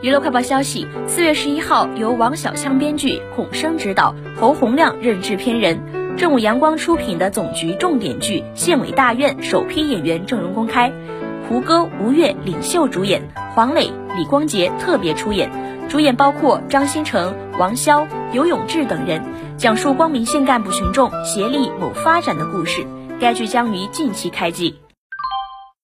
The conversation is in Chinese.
娱乐快报消息：四月十一号，由王小枪编剧、孔笙执导，侯洪亮任制片人，正午阳光出品的总局重点剧《县委大院》首批演员阵容公开，胡歌、吴越领袖主演，黄磊、李光洁特别出演，主演包括张新成、王骁、尤永志等人，讲述光明县干部群众协力谋发展的故事。该剧将于近期开机。